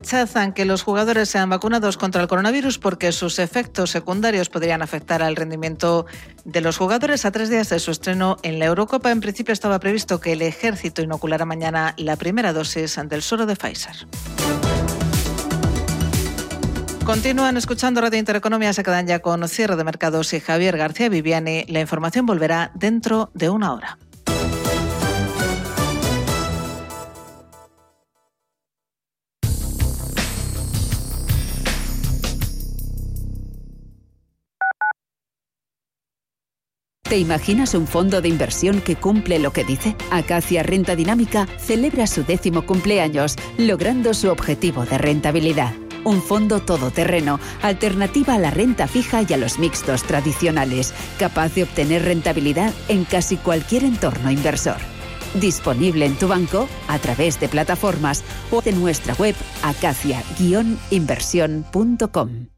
Rechazan que los jugadores sean vacunados contra el coronavirus porque sus efectos secundarios podrían afectar al rendimiento de los jugadores. A tres días de su estreno en la Eurocopa, en principio estaba previsto que el ejército inoculara mañana la primera dosis del suero de Pfizer. Continúan escuchando Radio Intereconomía, se quedan ya con cierre de mercados y Javier García Viviani. La información volverá dentro de una hora. ¿Te imaginas un fondo de inversión que cumple lo que dice? Acacia Renta Dinámica celebra su décimo cumpleaños, logrando su objetivo de rentabilidad. Un fondo todoterreno, alternativa a la renta fija y a los mixtos tradicionales, capaz de obtener rentabilidad en casi cualquier entorno inversor. Disponible en tu banco, a través de plataformas o de nuestra web acacia-inversión.com.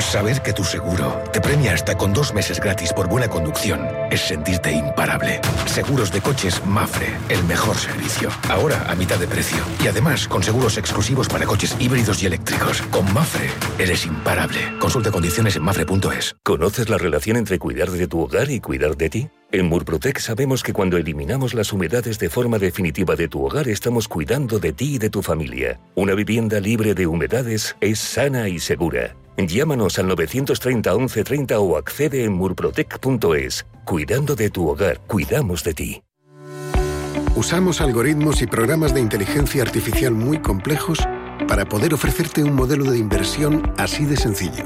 Saber que tu seguro te premia hasta con dos meses gratis por buena conducción es sentirte imparable. Seguros de coches Mafre, el mejor servicio. Ahora a mitad de precio. Y además con seguros exclusivos para coches híbridos y eléctricos. Con Mafre eres imparable. Consulta condiciones en mafre.es. ¿Conoces la relación entre cuidar de tu hogar y cuidar de ti? En Murprotec sabemos que cuando eliminamos las humedades de forma definitiva de tu hogar estamos cuidando de ti y de tu familia. Una vivienda libre de humedades es sana y segura. Llámanos al 930 1130 o accede en murprotec.es. Cuidando de tu hogar, cuidamos de ti. Usamos algoritmos y programas de inteligencia artificial muy complejos para poder ofrecerte un modelo de inversión así de sencillo.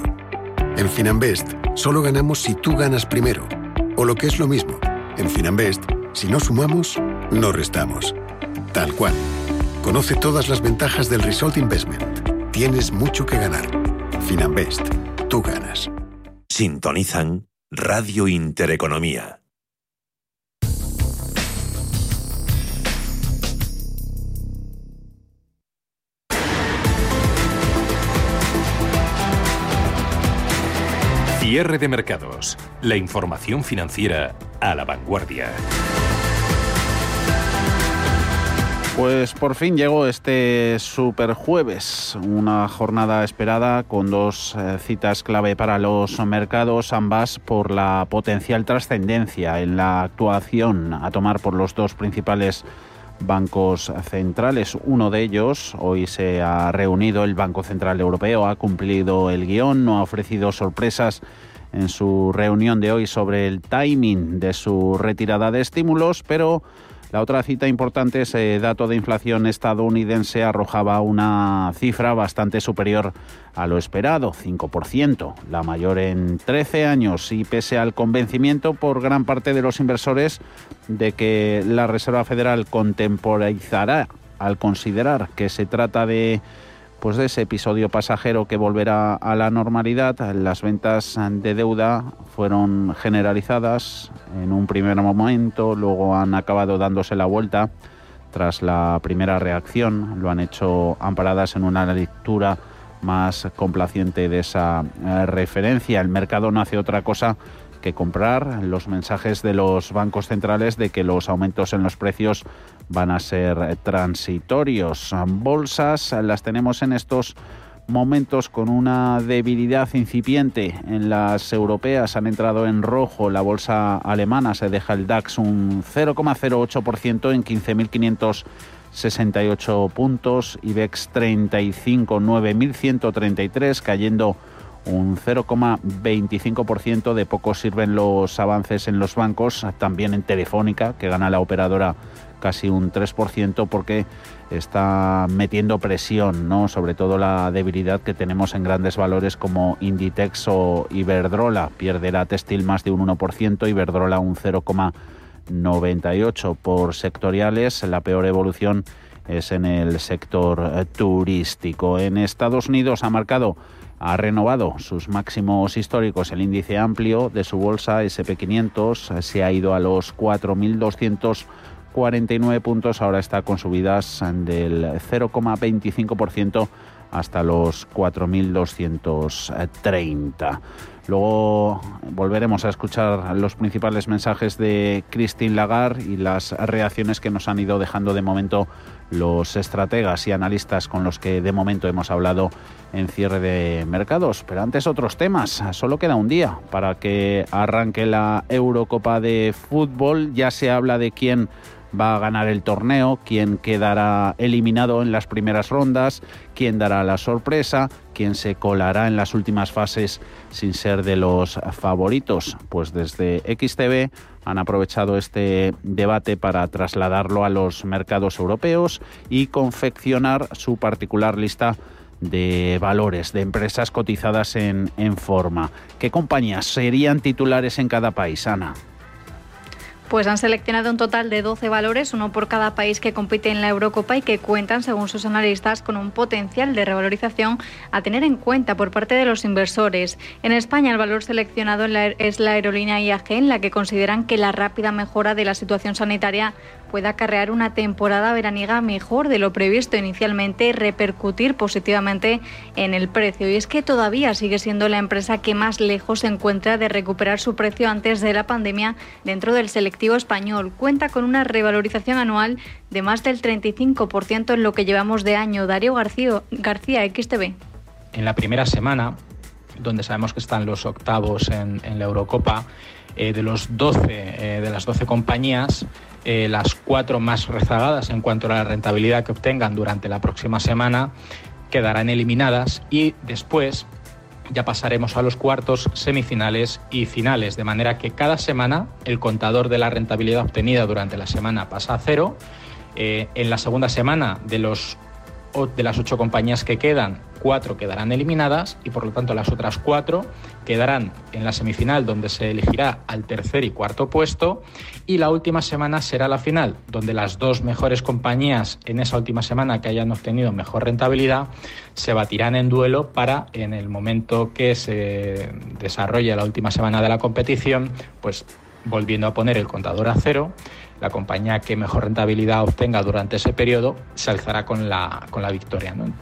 En Finanbest solo ganamos si tú ganas primero. O lo que es lo mismo, en Finanbest, si no sumamos, no restamos. Tal cual. Conoce todas las ventajas del Result Investment. Tienes mucho que ganar. Finanbest. Tú ganas. Sintonizan Radio Intereconomía. Cierre de mercados. La información financiera a la vanguardia. Pues por fin llegó este superjueves, una jornada esperada con dos eh, citas clave para los mercados, ambas por la potencial trascendencia en la actuación a tomar por los dos principales bancos centrales. Uno de ellos hoy se ha reunido, el Banco Central Europeo ha cumplido el guion, no ha ofrecido sorpresas en su reunión de hoy sobre el timing de su retirada de estímulos, pero la otra cita importante, ese dato de inflación estadounidense arrojaba una cifra bastante superior a lo esperado, 5%, la mayor en 13 años. Y pese al convencimiento por gran parte de los inversores de que la Reserva Federal contemporizará al considerar que se trata de pues de ese episodio pasajero que volverá a la normalidad, las ventas de deuda fueron generalizadas en un primer momento, luego han acabado dándose la vuelta tras la primera reacción, lo han hecho amparadas en una lectura más complaciente de esa eh, referencia. El mercado no hace otra cosa que comprar los mensajes de los bancos centrales de que los aumentos en los precios van a ser transitorios. Bolsas las tenemos en estos momentos con una debilidad incipiente. En las europeas han entrado en rojo la bolsa alemana. Se deja el DAX un 0,08% en 15.568 puntos. IBEX 35 9.133 cayendo un 0,25% de poco sirven los avances en los bancos. También en Telefónica que gana la operadora casi un 3% porque está metiendo presión, ¿no? sobre todo la debilidad que tenemos en grandes valores como Inditex o Iberdrola. Pierde la textil más de un 1%, Iberdrola un 0,98%. Por sectoriales, la peor evolución es en el sector eh, turístico. En Estados Unidos ha marcado ha renovado sus máximos históricos. El índice amplio de su bolsa SP500 eh, se ha ido a los 4.249 puntos. Ahora está con subidas del 0,25% hasta los 4.230. Luego volveremos a escuchar los principales mensajes de Christine Lagarde y las reacciones que nos han ido dejando de momento los estrategas y analistas con los que de momento hemos hablado en cierre de mercados. Pero antes otros temas. Solo queda un día para que arranque la Eurocopa de fútbol. Ya se habla de quién va a ganar el torneo, quién quedará eliminado en las primeras rondas, quién dará la sorpresa, quién se colará en las últimas fases sin ser de los favoritos. Pues desde XTV han aprovechado este debate para trasladarlo a los mercados europeos y confeccionar su particular lista de valores, de empresas cotizadas en, en forma. ¿Qué compañías serían titulares en cada país, Ana? Pues han seleccionado un total de 12 valores, uno por cada país que compite en la Eurocopa y que cuentan, según sus analistas, con un potencial de revalorización a tener en cuenta por parte de los inversores. En España, el valor seleccionado es la aerolínea IAG, en la que consideran que la rápida mejora de la situación sanitaria puede acarrear una temporada veraniega mejor de lo previsto inicialmente y repercutir positivamente en el precio. Y es que todavía sigue siendo la empresa que más lejos se encuentra de recuperar su precio antes de la pandemia dentro del selectivo español. Cuenta con una revalorización anual de más del 35% en lo que llevamos de año. Darío García, García XTV. En la primera semana, donde sabemos que están los octavos en, la Eurocopa, eh, de los 12 eh, de las 12 compañías, eh, las cuatro más rezagadas en cuanto a la rentabilidad que obtengan durante la próxima semana quedarán eliminadas y después ya pasaremos a los cuartos, semifinales y finales, de manera que cada semana el contador de la rentabilidad obtenida durante la semana pasa a cero. Eh, en la segunda semana de los de las ocho compañías que quedan, cuatro quedarán eliminadas y por lo tanto las otras cuatro quedarán en la semifinal donde se elegirá al tercer y cuarto puesto. Y la última semana será la final donde las dos mejores compañías en esa última semana que hayan obtenido mejor rentabilidad se batirán en duelo para en el momento que se desarrolle la última semana de la competición pues volviendo a poner el contador a cero la compañía que mejor rentabilidad obtenga durante ese periodo se alzará con la, con la victoria. ¿no?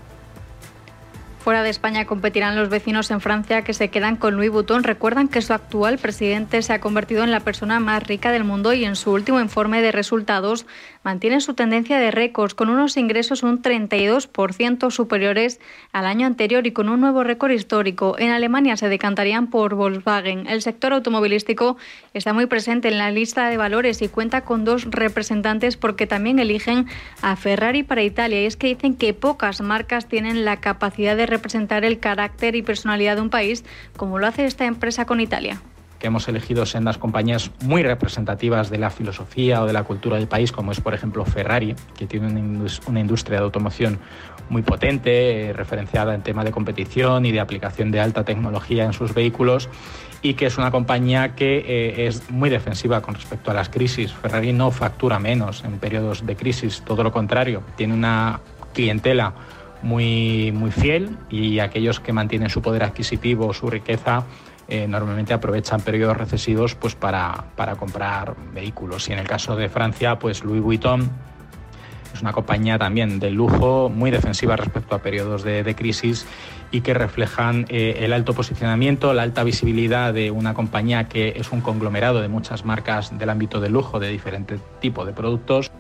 Fuera de España competirán los vecinos en Francia que se quedan con Louis Vuitton. Recuerdan que su actual presidente se ha convertido en la persona más rica del mundo y en su último informe de resultados mantiene su tendencia de récords con unos ingresos un 32% superiores al año anterior y con un nuevo récord histórico. En Alemania se decantarían por Volkswagen. El sector automovilístico está muy presente en la lista de valores y cuenta con dos representantes porque también eligen a Ferrari para Italia. Y es que dicen que pocas marcas tienen la capacidad de representar el carácter y personalidad de un país como lo hace esta empresa con Italia que hemos elegido sendas compañías muy representativas de la filosofía o de la cultura del país, como es por ejemplo Ferrari, que tiene una industria de automoción muy potente, eh, referenciada en tema de competición y de aplicación de alta tecnología en sus vehículos y que es una compañía que eh, es muy defensiva con respecto a las crisis. Ferrari no factura menos en periodos de crisis, todo lo contrario, tiene una clientela muy, muy fiel y aquellos que mantienen su poder adquisitivo, su riqueza, eh, normalmente aprovechan periodos recesivos pues, para, para, comprar vehículos. Y en el caso de Francia, pues Louis Vuitton es una compañía también de lujo, muy defensiva respecto a periodos de, crisis y que reflejan eh, el alto posicionamiento, la alta visibilidad de una compañía que es un conglomerado de muchas marcas del ámbito del lujo de diferentes tipos de productos.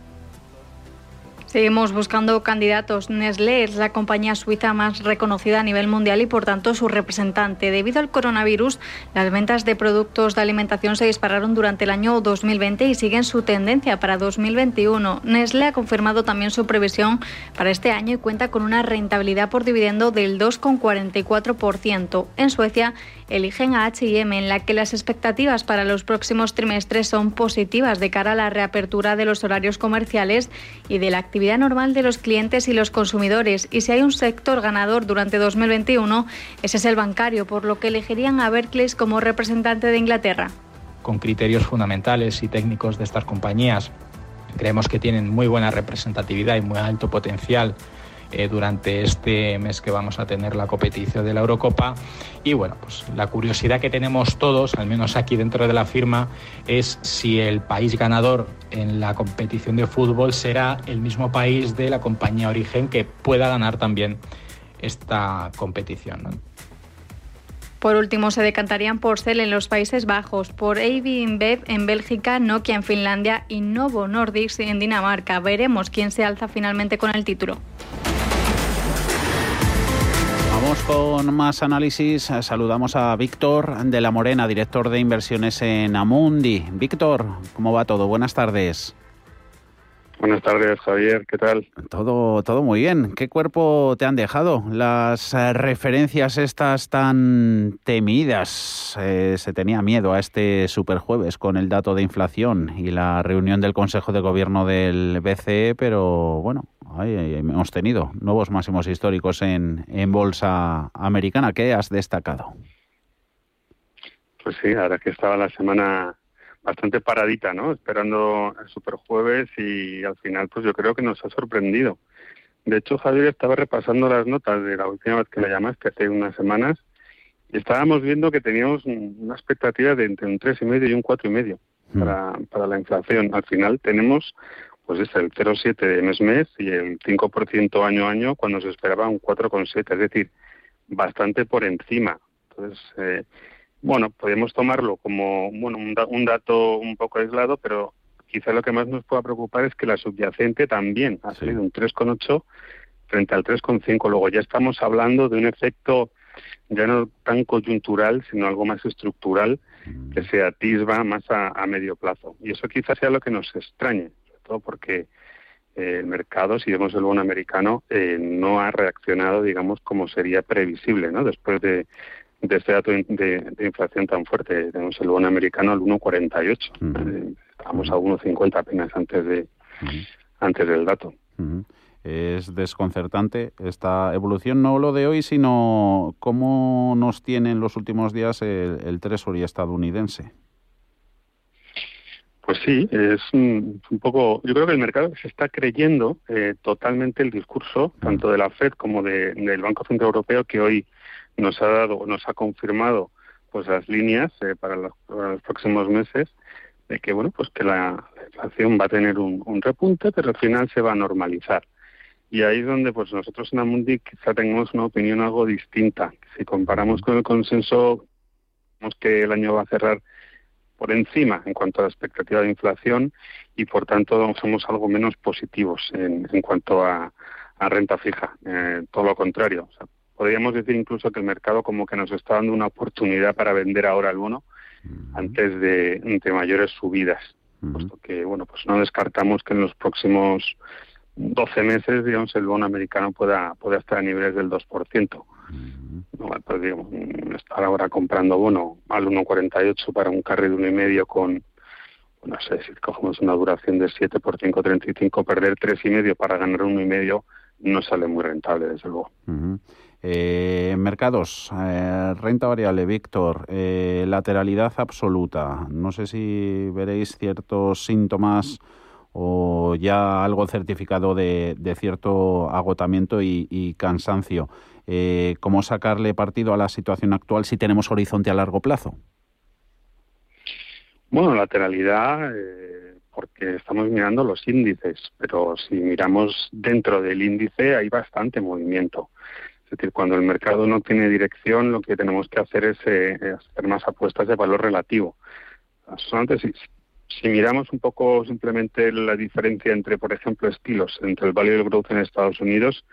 Seguimos buscando candidatos. Nestlé es la compañía suiza más reconocida a nivel mundial y por tanto su representante. Debido al coronavirus, las ventas de productos de alimentación se dispararon durante el año 2020 y siguen su tendencia para 2021. Nestlé ha confirmado también su previsión para este año y cuenta con una rentabilidad por dividendo del 2,44%. En Suecia eligen a HM, en la que las expectativas para los próximos trimestres son positivas de cara a la reapertura de los horarios comerciales y de la actividad normal de los clientes y los consumidores. Y si hay un sector ganador durante 2021, ese es el bancario, por lo que elegirían a Berkeley como representante de Inglaterra. Con criterios fundamentales y técnicos de estas compañías creemos que tienen muy buena representatividad y muy alto potencial eh, durante este mes que vamos a tener la competición de la Eurocopa. Y bueno, pues la curiosidad que tenemos todos, al menos aquí dentro de la firma, es si el país ganador en la competición de fútbol será el mismo país de la compañía origen que pueda ganar también esta competición. Por último, se decantarían por Cell en los Países Bajos, por AB en Bélgica, Nokia en Finlandia y Novo Nordics en Dinamarca. Veremos quién se alza finalmente con el título. Con más análisis. Saludamos a Víctor de la Morena, director de inversiones en Amundi. Víctor, ¿cómo va todo? Buenas tardes. Buenas tardes, Javier. ¿Qué tal? Todo, todo muy bien. ¿Qué cuerpo te han dejado las referencias estas tan temidas? Eh, se tenía miedo a este superjueves con el dato de inflación y la reunión del Consejo de Gobierno del BCE, pero bueno, hemos tenido nuevos máximos históricos en, en bolsa americana. ¿Qué has destacado? Pues sí, ahora que estaba la semana bastante paradita, ¿no? Esperando el superjueves y al final, pues yo creo que nos ha sorprendido. De hecho, Javier estaba repasando las notas de la última vez que la llamaste, hace unas semanas, y estábamos viendo que teníamos una expectativa de entre un tres y medio y un cuatro y medio mm. para, para la inflación. Al final tenemos pues es el 0,7 de mes mes y el 5% año a año cuando se esperaba un 4,7, es decir, bastante por encima. Entonces, eh, bueno, podemos tomarlo como bueno un, dato un poco aislado, pero quizá lo que más nos pueda preocupar es que la subyacente también ha salido un 3,8 frente al 3,5. Luego ya estamos hablando de un efecto ya no tan coyuntural, sino algo más estructural que se atisba más a, medio plazo. Y eso quizás sea lo que nos extrañe, todo porque eh, el mercado, si vemos el bono americano, eh, no ha reaccionado, digamos, como sería previsible, ¿no? Después de, de este dato de, inflación tan fuerte. Tenemos el bono americano al 1,48. Eh, estamos a 1,50 apenas antes de antes del dato. Es desconcertante esta evolución, no lo de hoy, sino cómo nos tiene en los últimos días el, el Treasury estadounidense. Pues sí, es un, poco. Yo creo que el mercado se está creyendo eh, totalmente el discurso, tanto de la Fed como de, del Banco Central Europeo, que hoy nos ha dado, nos ha confirmado pues las líneas eh, para, los, próximos meses de que bueno pues que la, inflación va a tener un, repunte pero al final se va a normalizar y ahí es donde pues nosotros en Amundi quizá tengamos una opinión algo distinta si comparamos con el consenso vemos que el año va a cerrar por encima en cuanto a la expectativa de inflación y por tanto somos algo menos positivos en, en cuanto a, a renta fija eh, todo lo contrario o sea, podríamos decir incluso que el mercado como que nos está dando una oportunidad para vender ahora el bono antes de, mayores subidas. Puesto que, bueno, pues no descartamos que en los próximos 12 meses, digamos, el bono americano pueda, pueda estar a niveles del 2%. Pues, digamos, estar ahora comprando bono al 1,48 para un carry de uno y medio con, no sé, si cogemos una duración de 7 por 5,35, perder tres y medio para ganar uno y medio no sale muy rentable, desde luego. Eh, mercados, eh, renta variable, Víctor, eh, lateralidad absoluta. No sé si veréis ciertos síntomas o ya algo certificado de, cierto agotamiento y, cansancio. Eh, ¿Cómo sacarle partido a la situación actual si tenemos horizonte a largo plazo? Bueno, lateralidad, porque estamos mirando los índices, pero si miramos dentro del índice hay bastante movimiento. Es decir, cuando el mercado no tiene dirección, lo que tenemos que hacer es eh, hacer más apuestas de valor relativo. Si, si miramos un poco simplemente la diferencia entre, por ejemplo, estilos, entre el value growth en Estados Unidos,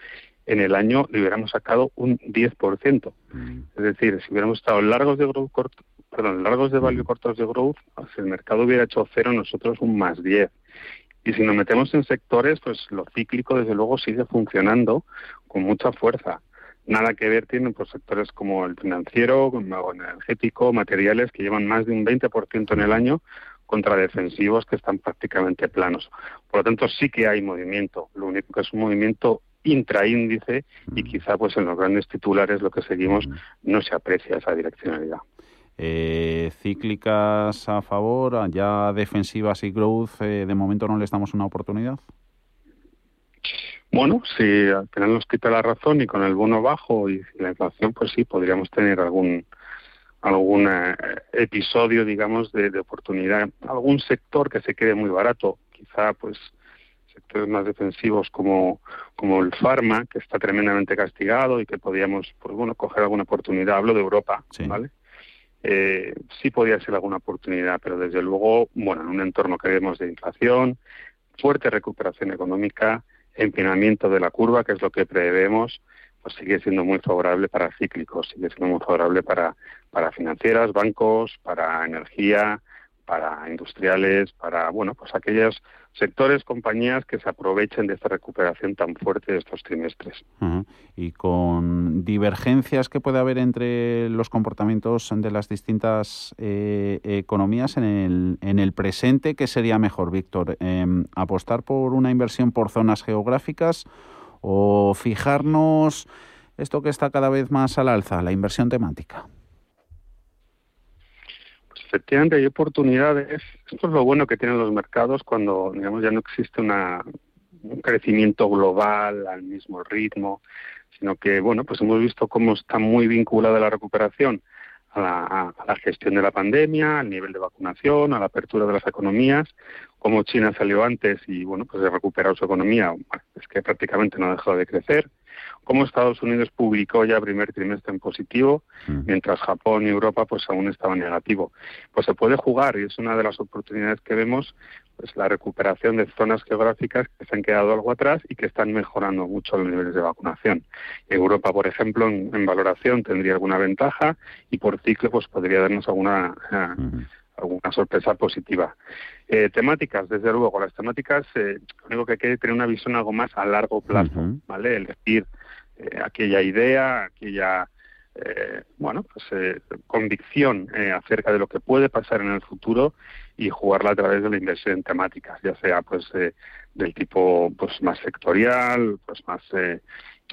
en el año le hubiéramos sacado un 10%. Mm. Es decir, si hubiéramos estado largos de growth corto, perdón, largos de value mm. cortos de growth, si el mercado hubiera hecho cero, nosotros un más 10. Y si nos metemos en sectores, pues lo cíclico desde luego sigue funcionando con mucha fuerza nada que ver tienen por sectores como el financiero, como el energético, materiales que llevan más de un 20% en el año contra defensivos que están prácticamente planos. Por lo tanto, sí que hay movimiento. Lo único que es un movimiento intraíndice y quizá pues en los grandes titulares lo que seguimos no se aprecia esa direccionalidad. Eh, cíclicas a favor, ya defensivas y growth, eh, de momento no le estamos una oportunidad. Bueno, si al final nos quita la razón y con el bono bajo y la inflación, pues sí, podríamos tener algún algún eh, episodio, digamos, de, de, oportunidad, algún sector que se quede muy barato, quizá pues sectores más defensivos como, como el farma, que está tremendamente castigado y que podíamos, pues bueno, coger alguna oportunidad. Hablo de Europa, ¿vale? Eh, sí podía ser alguna oportunidad, pero desde luego, bueno, en un entorno que vemos de inflación, fuerte recuperación económica, empinamiento de la curva, que es lo que prevemos, pues sigue siendo muy favorable para cíclicos, sigue siendo muy favorable para, para financieras, bancos, para energía, para industriales, para, bueno, pues aquellos sectores, compañías que se aprovechen de esta recuperación tan fuerte de estos trimestres. Y con divergencias que puede haber entre los comportamientos de las distintas eh, economías en el, en el presente, ¿qué sería mejor, Víctor? Em, ¿Apostar por una inversión por zonas geográficas o fijarnos esto que está cada vez más al alza, la inversión temática? Efectivamente hay oportunidades. Esto es lo bueno que tienen los mercados cuando, digamos, ya no existe una, un crecimiento global al mismo ritmo, sino que, bueno, pues hemos visto cómo está muy vinculada la recuperación a la, a la, gestión de la pandemia, al nivel de vacunación, a la apertura de las economías, cómo China salió antes y, bueno, pues ha recuperado su economía, es que prácticamente no ha dejado de crecer, cómo Estados Unidos publicó ya primer trimestre en positivo, mientras Japón y Europa pues aún estaban negativo. Pues se puede jugar y es una de las oportunidades que vemos, pues la recuperación de zonas geográficas que se han quedado algo atrás y que están mejorando mucho los niveles de vacunación. Europa, por ejemplo, en, valoración tendría alguna ventaja y por ciclo pues podría darnos alguna eh, alguna sorpresa positiva. Eh, temáticas, desde luego, las temáticas, eh, lo único que hay que tener una visión algo más a largo plazo, ¿vale? Es decir, eh, aquella idea, aquella, eh, bueno, pues eh, convicción acerca de lo que puede pasar en el futuro y jugarla a través de la inversión en temáticas, ya sea pues del tipo pues más sectorial, pues más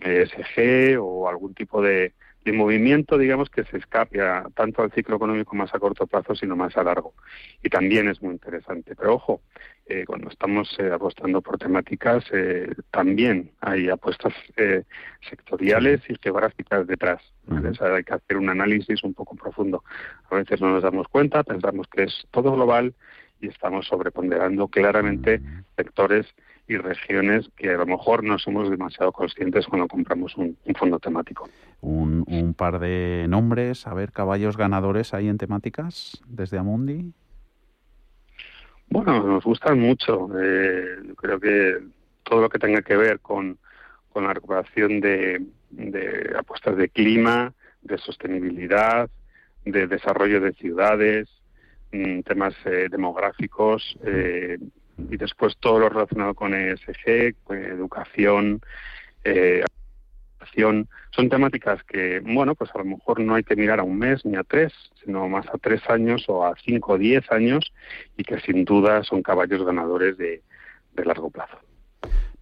ESG o algún tipo de, de movimiento, digamos, que se escape a, tanto al ciclo económico más a corto plazo, sino más a largo. Y también es muy interesante. Pero ojo, eh, cuando estamos eh, apostando por temáticas, eh, también hay apuestas eh, sectoriales y geográficas detrás. o sea, hay que hacer un análisis un poco profundo. A veces no nos damos cuenta, pensamos que es todo global y estamos sobreponderando claramente sectores y regiones que a lo mejor no somos demasiado conscientes cuando compramos un, fondo temático. Un, un, par de nombres, a ver, caballos ganadores ahí en temáticas desde Amundi. Bueno, nos gustan mucho. Eh, creo que todo lo que tenga que ver con, con la recuperación de, de apuestas de clima, de sostenibilidad, de desarrollo de ciudades, mm, temas eh, demográficos, eh, y después todo lo relacionado con ESG, educación, eh, son temáticas que, bueno, pues a lo mejor no hay que mirar a un mes ni a tres, sino más a tres años o a cinco o diez años y que sin duda son caballos ganadores de, largo plazo.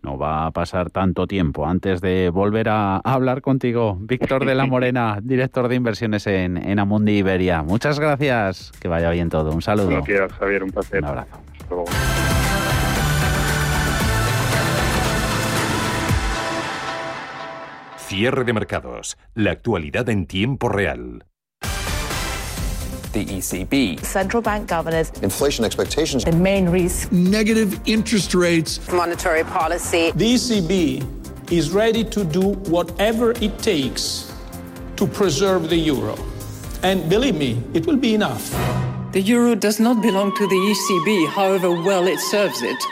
No va a pasar tanto tiempo antes de volver a, hablar contigo. Víctor de la Morena, director de inversiones en, en Amundi Iberia. Muchas gracias. Que vaya bien todo. Un saludo. Gracias, Javier. Un placer. Un abrazo. Cierre de mercados. La actualidad en tiempo real. The ECB. Central bank governors. Inflation expectations. The main risk. Negative interest rates. Monetary policy. The ECB is ready to do whatever it takes to preserve the euro. And believe me, it will be enough. The euro does not belong to the ECB, however well it serves it.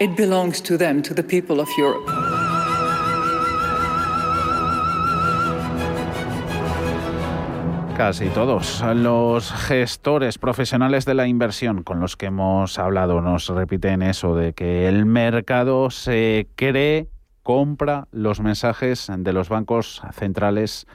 It belongs to them, to the people of Europe. Casi todos los gestores profesionales de la inversión con los que hemos hablado nos repiten eso de que el mercado se cree, compra los mensajes de los bancos centrales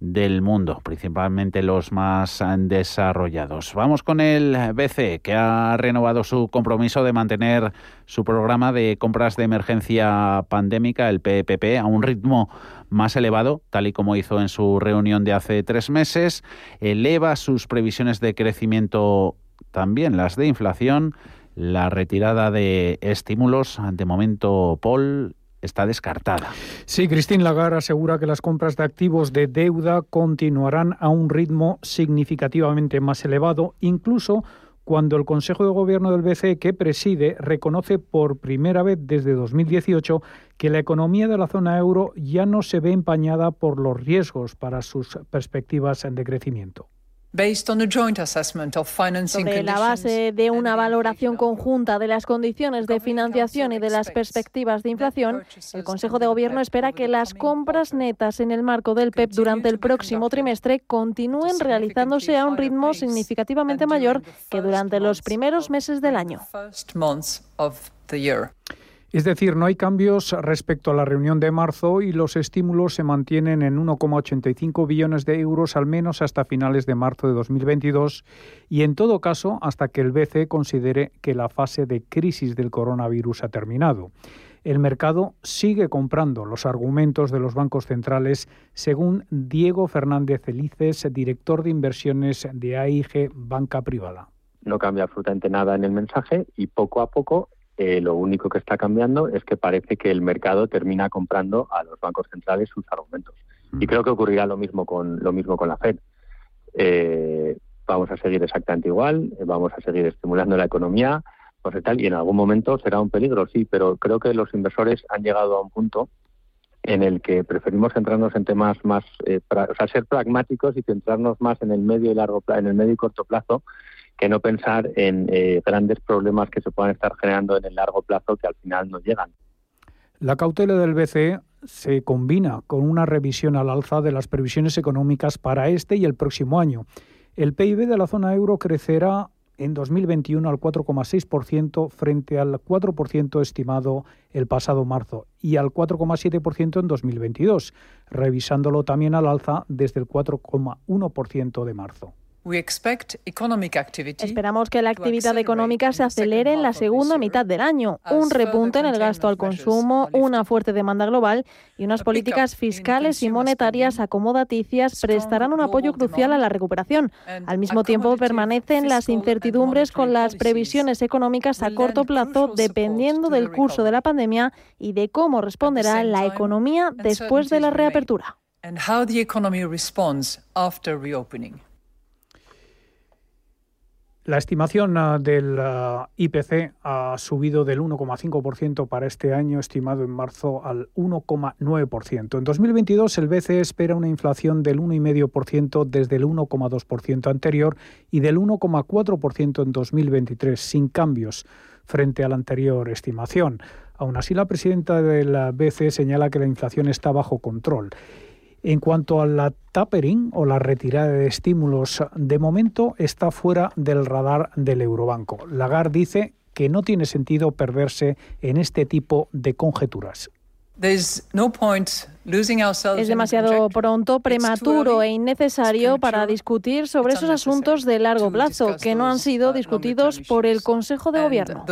del mundo, principalmente los más desarrollados. Vamos con el BCE, que ha renovado su compromiso de mantener su programa de compras de emergencia pandémica, el PPP, a un ritmo más elevado, tal y como hizo en su reunión de hace tres meses. Eleva sus previsiones de crecimiento también, las de inflación. La retirada de estímulos, de momento, Paul, está descartada. Sí, Christine Lagarde asegura que las compras de activos de deuda continuarán a un ritmo significativamente más elevado, incluso cuando el Consejo de Gobierno del BCE que preside reconoce por primera vez desde 2018 que la economía de la zona euro ya no se ve empañada por los riesgos para sus perspectivas de crecimiento. Sobre la base de una valoración conjunta de las condiciones de financiación y de las perspectivas de inflación, el Consejo de Gobierno espera que las compras netas en el marco del PEP durante el próximo trimestre continúen realizándose a un ritmo significativamente mayor que durante los primeros meses del año. Es decir, no hay cambios respecto a la reunión de marzo y los estímulos se mantienen en 1,85 billones de euros al menos hasta finales de marzo de 2022 y en todo caso hasta que el BCE considere que la fase de crisis del coronavirus ha terminado. El mercado sigue comprando los argumentos de los bancos centrales, según Diego Fernández Felices, director de inversiones de AIG Banca Privada. No cambia absolutamente nada en el mensaje y poco a poco eh, lo único que está cambiando es que parece que el mercado termina comprando a los bancos centrales sus argumentos. Y creo que ocurrirá lo mismo con lo mismo con la Fed. Eh, vamos a seguir exactamente igual, eh, vamos a seguir estimulando la economía, pues tal, y en algún momento será un peligro, sí, pero creo que los inversores han llegado a un punto en el que preferimos centrarnos en temas más, o sea, ser pragmáticos y centrarnos más en el medio y largo en el medio y corto plazo que no pensar en eh, grandes problemas que se puedan estar generando en el largo plazo que al final no llegan. La cautela del BCE se combina con una revisión al alza de las previsiones económicas para este y el próximo año. El PIB de la zona euro crecerá en 2021 al 4,6% frente al 4% estimado el pasado marzo y al 4,7% en 2022, revisándolo también al alza desde el 4,1% de marzo. Esperamos que la actividad económica se acelere en la segunda mitad del año, un repunte en el gasto al consumo, una fuerte demanda global y unas políticas fiscales y monetarias acomodaticias prestarán un apoyo crucial a la recuperación. Al mismo tiempo, permanecen las incertidumbres con las previsiones económicas a corto plazo dependiendo del curso de la pandemia y de cómo responderá la economía después de la reapertura. La estimación ah, del ah, IPC ha subido del 1,5% para este año, estimado en marzo al 1,9%. En 2022 el BCE espera una inflación del 1,5% desde el 1,2% anterior y del 1,4% en 2023, sin cambios frente a la anterior estimación. Aún así, la presidenta del BCE señala que la inflación está bajo control. En cuanto a la tapering o la retirada de estímulos, de momento está fuera del radar del Eurobanco. Lagarde dice que no tiene sentido perderse en este tipo de conjeturas. Es demasiado pronto, prematuro e innecesario para discutir sobre esos asuntos de largo plazo que no han sido discutidos por el Consejo de Gobierno.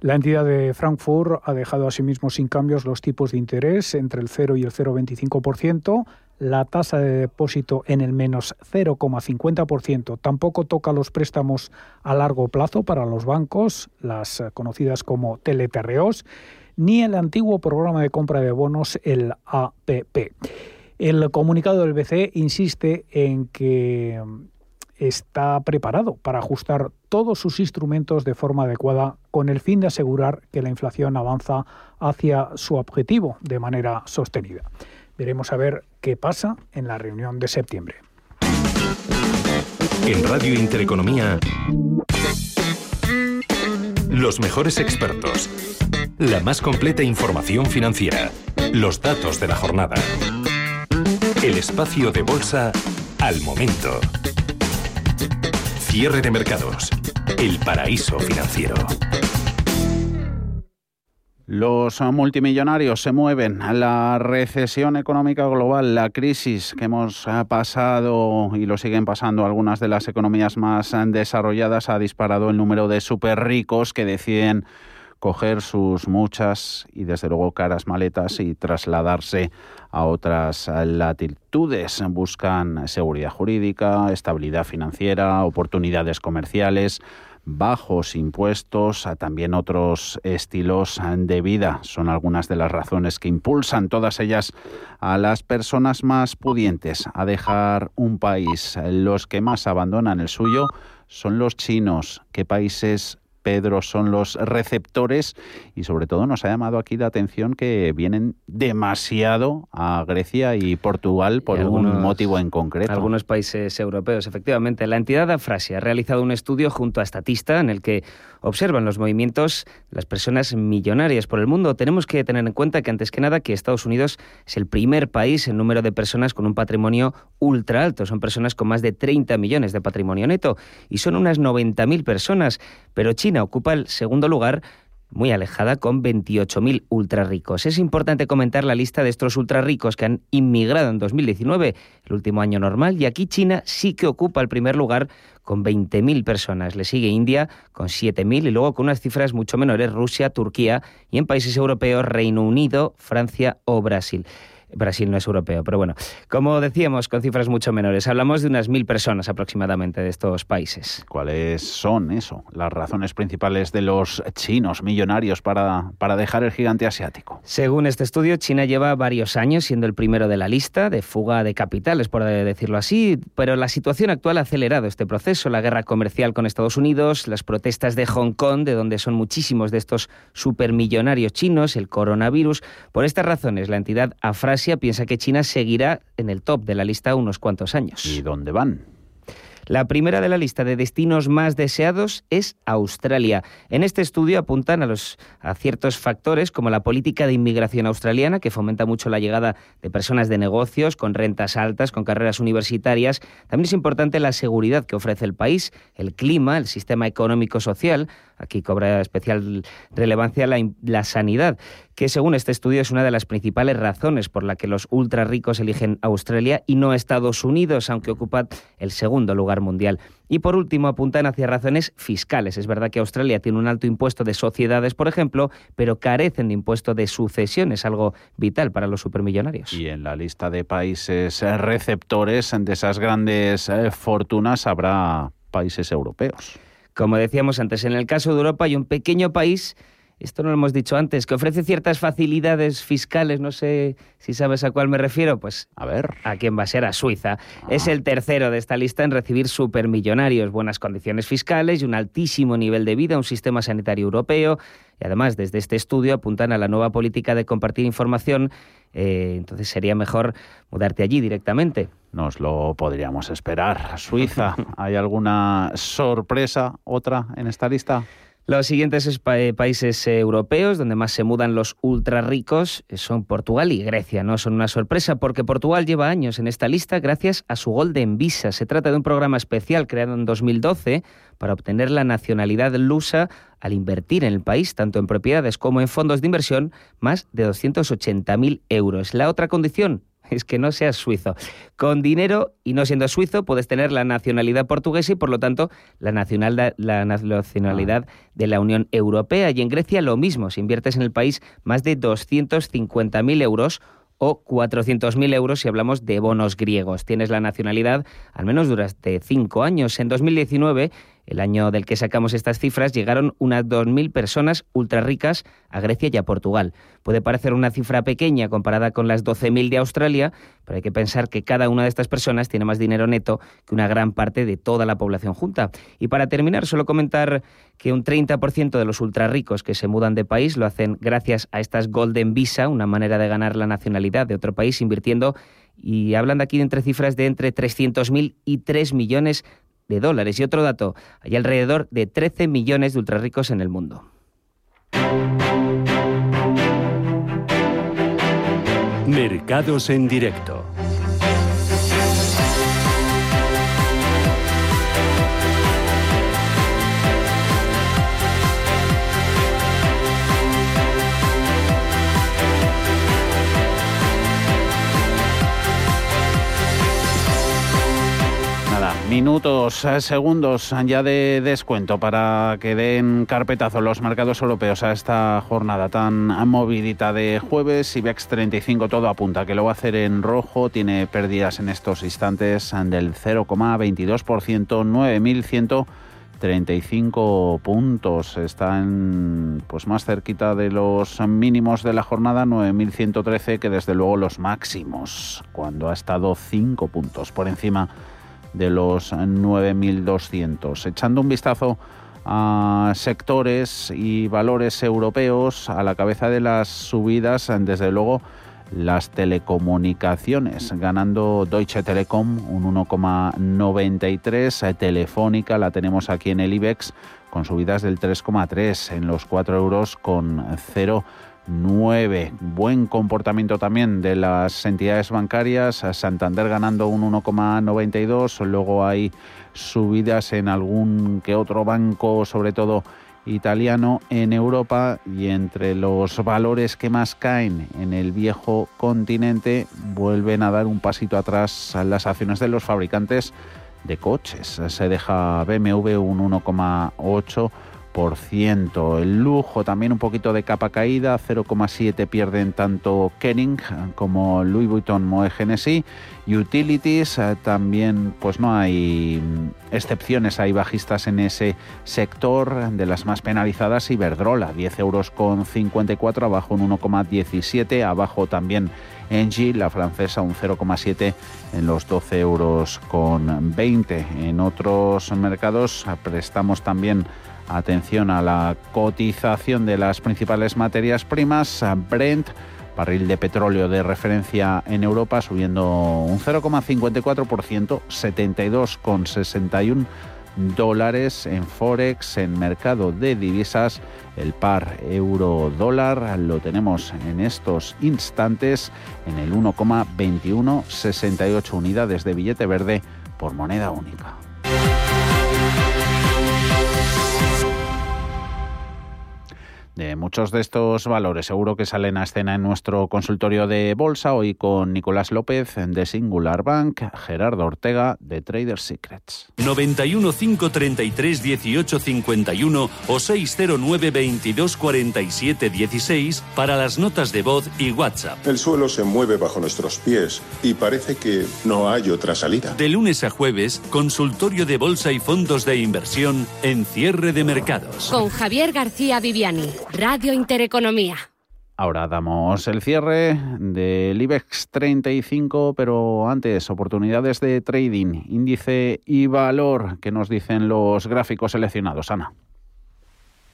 La entidad de Frankfurt ha dejado asimismo sin cambios los tipos de interés entre el 0 y el 0,25%, la tasa de depósito en el menos 0,50%. Tampoco toca los préstamos a largo plazo para los bancos, las conocidas como teleterreos, ni el antiguo programa de compra de bonos, el APP. El comunicado del BCE insiste en que está preparado para ajustar todos sus instrumentos de forma adecuada con el fin de asegurar que la inflación avanza hacia su objetivo de manera sostenida. Veremos a ver qué pasa en la reunión de septiembre. En Radio Intereconomía, los mejores expertos, la más completa información financiera, los datos de la jornada, el espacio de bolsa al momento. Cierre de mercados. El paraíso financiero. Los multimillonarios se mueven. La recesión económica global, la crisis que hemos pasado y lo siguen pasando algunas de las economías más desarrolladas, ha disparado el número de super ricos que deciden coger sus muchas y desde luego caras maletas y trasladarse a otras latitudes. Buscan seguridad jurídica, estabilidad financiera, oportunidades comerciales bajos impuestos, también otros estilos de vida. Son algunas de las razones que impulsan todas ellas a las personas más pudientes a dejar un país. Los que más abandonan el suyo son los chinos. ¿Qué países Pedro son los receptores y sobre todo nos ha llamado aquí la atención que vienen demasiado a Grecia y Portugal por algún motivo en concreto. Algunos países europeos, efectivamente. La entidad Afrasia ha realizado un estudio junto a Statista en el que observan los movimientos las personas millonarias por el mundo. Tenemos que tener en cuenta que antes que nada que Estados Unidos es el primer país en número de personas con un patrimonio ultra alto. Son personas con más de 30 millones de patrimonio neto y son unas 90.000 personas, pero China ocupa el segundo lugar muy alejada con 28.000 ultra ricos. Es importante comentar la lista de estos ultra ricos que han inmigrado en 2019, el último año normal, y aquí China sí que ocupa el primer lugar con 20.000 personas. Le sigue India con 7.000 y luego con unas cifras mucho menores Rusia, Turquía y en países europeos Reino Unido, Francia o Brasil. Brasil no es europeo, pero bueno, como decíamos, con cifras mucho menores, hablamos de unas mil personas aproximadamente de estos países. ¿Cuáles son eso? Las razones principales de los chinos millonarios para, para dejar el gigante asiático. Según este estudio, China lleva varios años siendo el primero de la lista de fuga de capitales, por decirlo así, pero la situación actual ha acelerado este proceso. La guerra comercial con Estados Unidos, las protestas de Hong Kong, de donde son muchísimos de estos supermillonarios chinos, el coronavirus. Por estas razones, la entidad Afras piensa que China seguirá en el top de la lista unos cuantos años. ¿Y dónde van? La primera de la lista de destinos más deseados es Australia. En este estudio apuntan a, los, a ciertos factores como la política de inmigración australiana, que fomenta mucho la llegada de personas de negocios con rentas altas, con carreras universitarias. También es importante la seguridad que ofrece el país, el clima, el sistema económico-social. Aquí cobra especial relevancia la, sanidad que según este estudio es una de las principales razones por la que los ultra ricos eligen Australia y no Estados Unidos, aunque ocupa el segundo lugar mundial. Y por último, apuntan hacia razones fiscales. Es verdad que Australia tiene un alto impuesto de sociedades, por ejemplo, pero carecen de impuesto de sucesiones, algo vital para los supermillonarios. Y en la lista de países receptores de esas grandes eh, fortunas habrá países europeos. Como decíamos antes, en el caso de Europa hay un pequeño país esto no lo hemos dicho antes, que ofrece ciertas facilidades fiscales, no sé si sabes a cuál me refiero, pues a ver, a quién va a ser a Suiza. Es el tercero de esta lista en recibir supermillonarios, buenas condiciones fiscales y un altísimo nivel de vida, un sistema sanitario europeo. Y además, desde este estudio apuntan a la nueva política de compartir información, eh, entonces sería mejor mudarte allí directamente. Nos lo podríamos esperar. Suiza, ¿hay alguna sorpresa, otra en esta lista? Los siguientes eh, países europeos donde más se mudan los ultra ricos eh, son Portugal y Grecia. No son una sorpresa porque Portugal lleva años en esta lista gracias a su Golden Visa. Se trata de un programa especial creado en 2012 para obtener la nacionalidad lusa al invertir en el país, tanto en propiedades como en fondos de inversión, más de 280.000 euros. La otra condición, es que no seas suizo. Con dinero y no siendo suizo puedes tener la nacionalidad portuguesa y por lo tanto la, nacionalidad, la nacionalidad de la Unión Europea. Y en Grecia lo mismo, si inviertes en el país más de 250.000 euros o 400.000 euros si hablamos de bonos griegos. Tienes la nacionalidad al menos durante cinco años. En 2019 el año del que sacamos estas cifras, llegaron unas 2.000 personas ultra ricas a Grecia y a Portugal. Puede parecer una cifra pequeña comparada con las 12.000 de Australia, pero hay que pensar que cada una de estas personas tiene más dinero neto que una gran parte de toda la población junta. Y para terminar, solo comentar que un 30% de los ultra ricos que se mudan de país lo hacen gracias a estas Golden Visa, una manera de ganar la nacionalidad de otro país invirtiendo y hablan de aquí de entre cifras de entre 300.000 y 3 millones de dólares. Y otro dato, hay alrededor de 13 millones de ultrarricos en el mundo. Mercados en directo. Minutos, eh, segundos ya de descuento para que den carpetazo los mercados europeos a esta jornada tan movidita de jueves. IBEX 35 todo apunta que lo va a hacer en rojo. Tiene pérdidas en estos instantes del 0,22%, 9.135 puntos. Están pues más cerquita de los mínimos de la jornada, 9.113, que desde luego los máximos, cuando ha estado 5 puntos por encima de los 9.200. Echando un vistazo a sectores y valores europeos a la cabeza de las subidas, desde luego las telecomunicaciones, ganando Deutsche Telekom un 1,93, Telefónica la tenemos aquí en el IBEX con subidas del 3,3 en los 4 euros con 0 9. Buen comportamiento también de las entidades bancarias. Santander ganando un 1,92. Luego hay subidas en algún que otro banco, sobre todo italiano, en Europa. Y entre los valores que más caen en el viejo continente, vuelven a dar un pasito atrás las acciones de los fabricantes de coches. Se deja BMW un 1,8 el lujo también un poquito de capa caída, 0,7 pierden tanto Kenning como Louis Vuitton Moe Genesis. Utilities eh, también pues no hay excepciones, hay bajistas en ese sector de las más penalizadas. Iberdrola, 10 euros con 54, abajo un 1,17, abajo también Engie, la francesa un 0,7 en los 12 euros con 20. En otros mercados prestamos también Atención a la cotización de las principales materias primas. Brent, barril de petróleo de referencia en Europa, subiendo un 0,54%, 72,61 dólares en Forex, en mercado de divisas. El par euro-dólar lo tenemos en estos instantes en el 1,2168 unidades de billete verde por moneda única. De muchos de estos valores. Seguro que salen a escena en nuestro consultorio de bolsa hoy con Nicolás López de Singular Bank, Gerardo Ortega de Trader Secrets. 91 533 18 51 o 609 22 47 16 para las notas de voz y WhatsApp. El suelo se mueve bajo nuestros pies y parece que no hay otra salida. De lunes a jueves, consultorio de bolsa y fondos de inversión en cierre de mercados. Con Javier García Viviani. Radio Intereconomía. Ahora damos el cierre del IBEX 35, pero antes oportunidades de trading, índice y valor que nos dicen los gráficos seleccionados. Ana.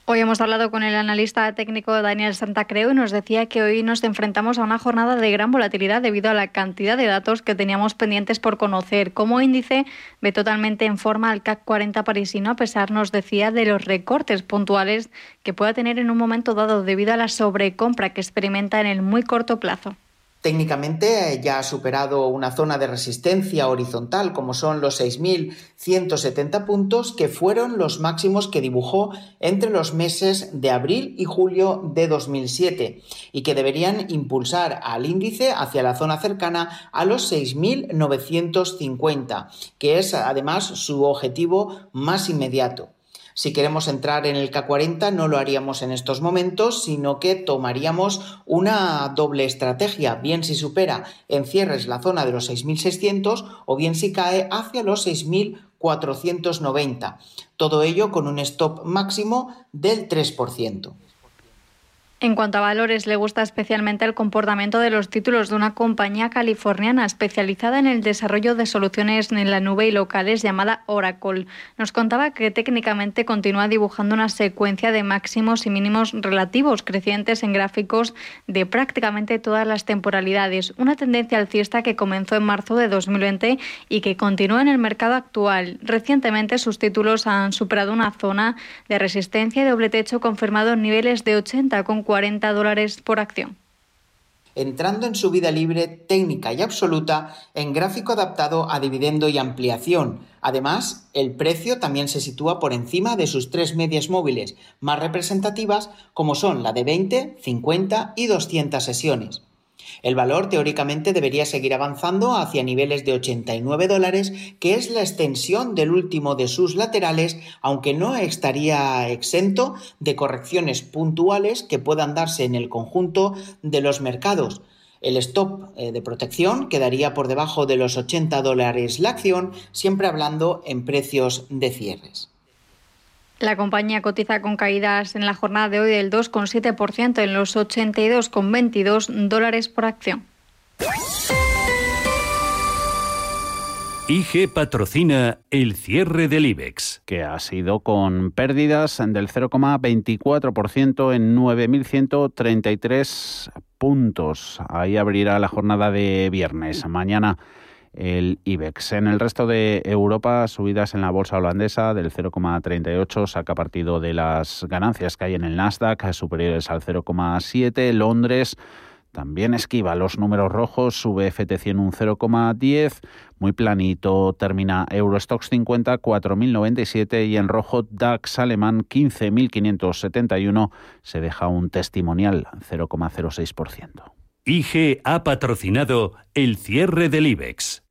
Hoy hemos hablado con el analista técnico Daniel Santacreu y nos decía que hoy nos enfrentamos a una jornada de gran volatilidad debido a la cantidad de datos que teníamos pendientes por conocer. Como índice, ve totalmente en forma al CAC 40 parisino, a pesar, nos decía, de los recortes puntuales que pueda tener en un momento dado debido a la sobrecompra que experimenta en el muy corto plazo. Técnicamente eh, ya ha superado una zona de resistencia horizontal como son los 6.170 puntos que fueron los máximos que dibujó entre los meses de abril y julio de 2007 y que deberían impulsar al índice hacia la zona cercana a los 6.950, que es además su objetivo más inmediato. Si queremos entrar en el K40 no lo haríamos en estos momentos, sino que tomaríamos una doble estrategia, bien si supera en cierres la zona de los 6.600 o bien si cae hacia los 6.490. Todo ello con un stop máximo del 3%. En cuanto a valores, le gusta especialmente el comportamiento de los títulos de una compañía californiana especializada en el desarrollo de soluciones en la nube y locales llamada Oracle. Nos contaba que técnicamente continúa dibujando una secuencia de máximos y mínimos relativos crecientes en gráficos de prácticamente todas las temporalidades, una tendencia alcista que comenzó en marzo de 2020 y que continúa en el mercado actual. Recientemente sus títulos han superado una zona de resistencia y doble techo confirmado en niveles de 80 con 40 dólares por acción. Entrando en subida libre técnica y absoluta en gráfico adaptado a dividendo y ampliación. Además, el precio también se sitúa por encima de sus tres medias móviles más representativas como son la de 20, 50 y 200 sesiones. El valor teóricamente debería seguir avanzando hacia niveles de 89 dólares, que es la extensión del último de sus laterales, aunque no estaría exento de correcciones puntuales que puedan darse en el conjunto de los mercados. El stop eh, de protección quedaría por debajo de los 80 dólares la acción, siempre hablando en precios de cierres. La compañía cotiza con caídas en la jornada de hoy del 2,7% en los 82,22 dólares por acción. IG patrocina el cierre del IBEX. Que ha sido con pérdidas del 0,24% en 9.133 puntos. Ahí abrirá la jornada de viernes. Mañana el IBEX. En el resto de Europa, subidas en la bolsa holandesa del 0,38, saca partido de las ganancias que hay en el Nasdaq, superiores al 0,7. Londres también esquiva los números rojos, sube FT100 un 0,10, muy planito, termina Eurostox 50 4.097 y en rojo DAX alemán 15.571, se deja un testimonial 0,06%. IG ha patrocinado el cierre del IBEX.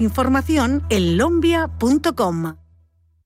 información en lombia.com.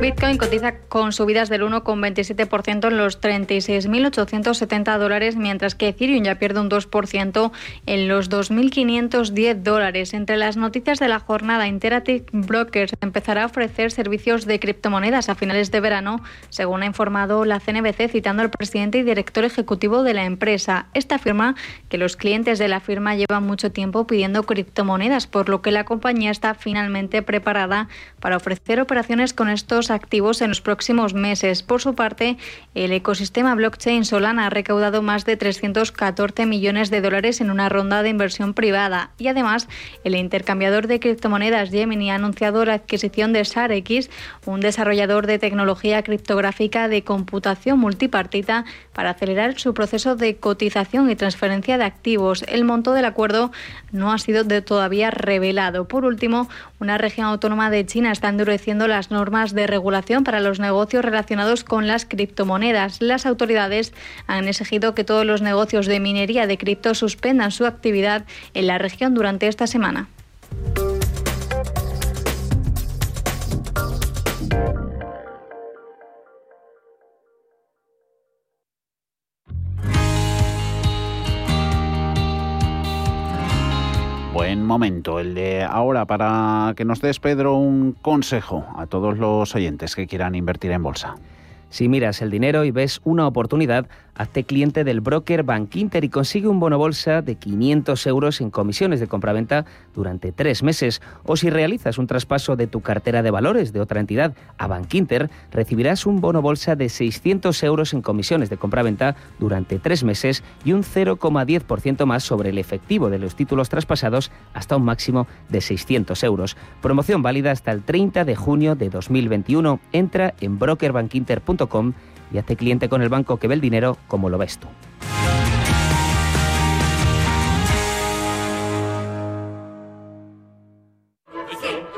Bitcoin cotiza con subidas del 1,27% en los 36.870 dólares, mientras que Ethereum ya pierde un 2% en los 2.510 dólares. Entre las noticias de la jornada, Interactive Brokers empezará a ofrecer servicios de criptomonedas a finales de verano, según ha informado la CNBC, citando al presidente y director ejecutivo de la empresa. Esta afirma que los clientes de la firma llevan mucho tiempo pidiendo criptomonedas, por lo que la compañía está finalmente preparada para ofrecer operaciones con estos activos en los próximos meses. Por su parte, el ecosistema blockchain Solana ha recaudado más de 314 millones de dólares en una ronda de inversión privada y además el intercambiador de criptomonedas Gemini ha anunciado la adquisición de SARX, un desarrollador de tecnología criptográfica de computación multipartita para acelerar su proceso de cotización y transferencia de activos. El monto del acuerdo no ha sido de todavía revelado. Por último, una región autónoma de China está endureciendo las normas de regulación para los negocios relacionados con las criptomonedas. Las autoridades han exigido que todos los negocios de minería de cripto suspendan su actividad en la región durante esta semana. Buen momento el de ahora para que nos des, Pedro, un consejo a todos los oyentes que quieran invertir en bolsa. Si miras el dinero y ves una oportunidad, hazte cliente del broker Bankinter y consigue un bono bolsa de 500 euros en comisiones de compraventa durante tres meses. O si realizas un traspaso de tu cartera de valores de otra entidad a Bankinter, recibirás un bono bolsa de 600 euros en comisiones de compraventa durante tres meses y un 0,10% más sobre el efectivo de los títulos traspasados hasta un máximo de 600 euros. Promoción válida hasta el 30 de junio de 2021. Entra en brokerbankinter.com y hazte cliente con el banco que ve el dinero como lo ves tú.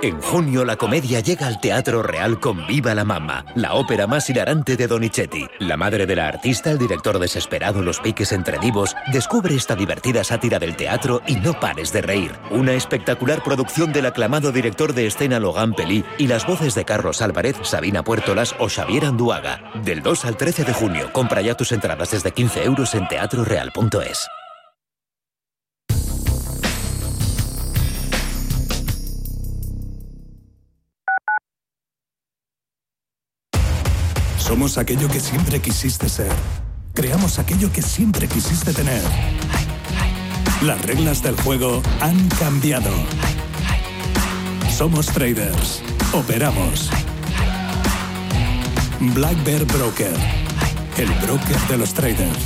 En junio la comedia llega al Teatro Real con Viva la Mamma, la ópera más hilarante de Donizetti. La madre de la artista, el director desesperado Los piques entre divos, descubre esta divertida sátira del teatro y no pares de reír. Una espectacular producción del aclamado director de escena Logan Pelí y las voces de Carlos Álvarez, Sabina Puertolas o Xavier Anduaga. Del 2 al 13 de junio, compra ya tus entradas desde 15 euros en teatroreal.es. Somos aquello que siempre quisiste ser. Creamos aquello que siempre quisiste tener. Las reglas del juego han cambiado. Somos traders. Operamos. Black Bear Broker. El broker de los traders.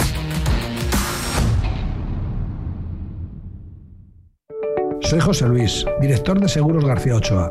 Soy José Luis, director de Seguros García Ochoa,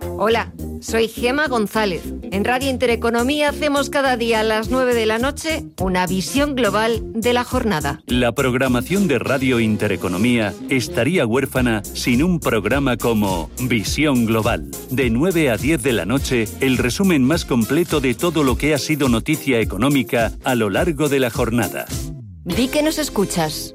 Hola, soy Gema González. En Radio Intereconomía hacemos cada día a las 9 de la noche una visión global de la jornada. La programación de Radio Intereconomía estaría huérfana sin un programa como Visión Global. De 9 a 10 de la noche, el resumen más completo de todo lo que ha sido noticia económica a lo largo de la jornada. Di que nos escuchas.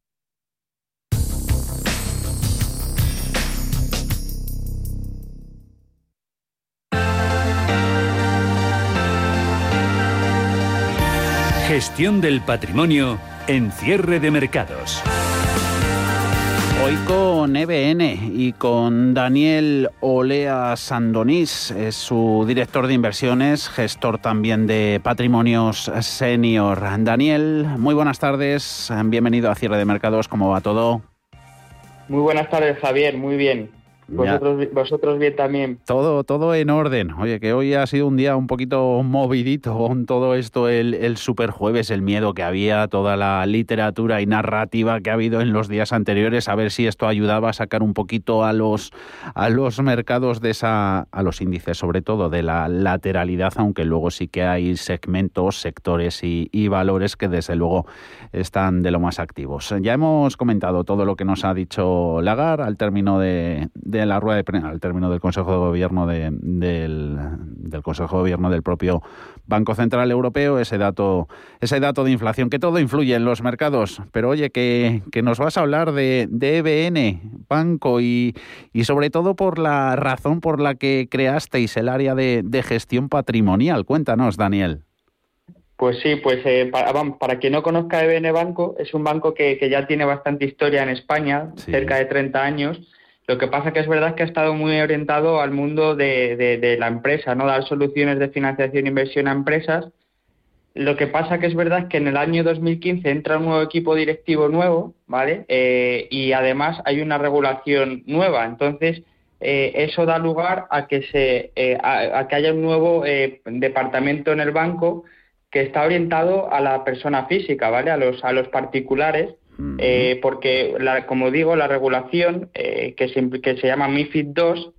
Gestión del patrimonio en cierre de mercados. Hoy con EBN y con Daniel Olea Sandonís, es su director de inversiones, gestor también de patrimonios senior. Daniel, muy buenas tardes, bienvenido a Cierre de Mercados, ¿cómo va todo? Muy buenas tardes, Javier, muy bien. Vosotros, vosotros, bien también. Todo, todo en orden. Oye, que hoy ha sido un día un poquito movidito con todo esto, el, el superjueves, el miedo que había, toda la literatura y narrativa que ha habido en los días anteriores, a ver si esto ayudaba a sacar un poquito a los, a los mercados de esa, a los índices, sobre todo de la lateralidad, aunque luego sí que hay segmentos, sectores y, y valores que desde luego están de lo más activos. Ya hemos comentado todo lo que nos ha dicho Lagar al término de, de la rueda de prensa, al término del Consejo de Gobierno de, del, del, Consejo de Gobierno del propio Banco Central Europeo, ese dato, ese dato de inflación, que todo influye en los mercados. Pero oye, que, que nos vas a hablar de, de EBN, banco, y, y, sobre todo por la razón por la que creasteis el área de, de gestión patrimonial. Cuéntanos, Daniel. Pues sí, pues eh, para, vamos, para quien no conozca EBN Banco, es un banco que, que ya tiene bastante historia en España, sí. cerca de 30 años. Lo que pasa que es verdad que ha estado muy orientado al mundo de, de, la empresa, ¿no? Dar soluciones de financiación e inversión a empresas. Lo que pasa que es verdad que en el año 2015 entra un nuevo equipo directivo nuevo, ¿vale? Eh, y además hay una regulación nueva. Entonces, eh, eso da lugar a que, se, eh, a, que haya un nuevo departamento en el banco que está orientado a la persona física, ¿vale? A los, a los particulares, porque, la, como digo, la regulación que, se, que se llama MIFID II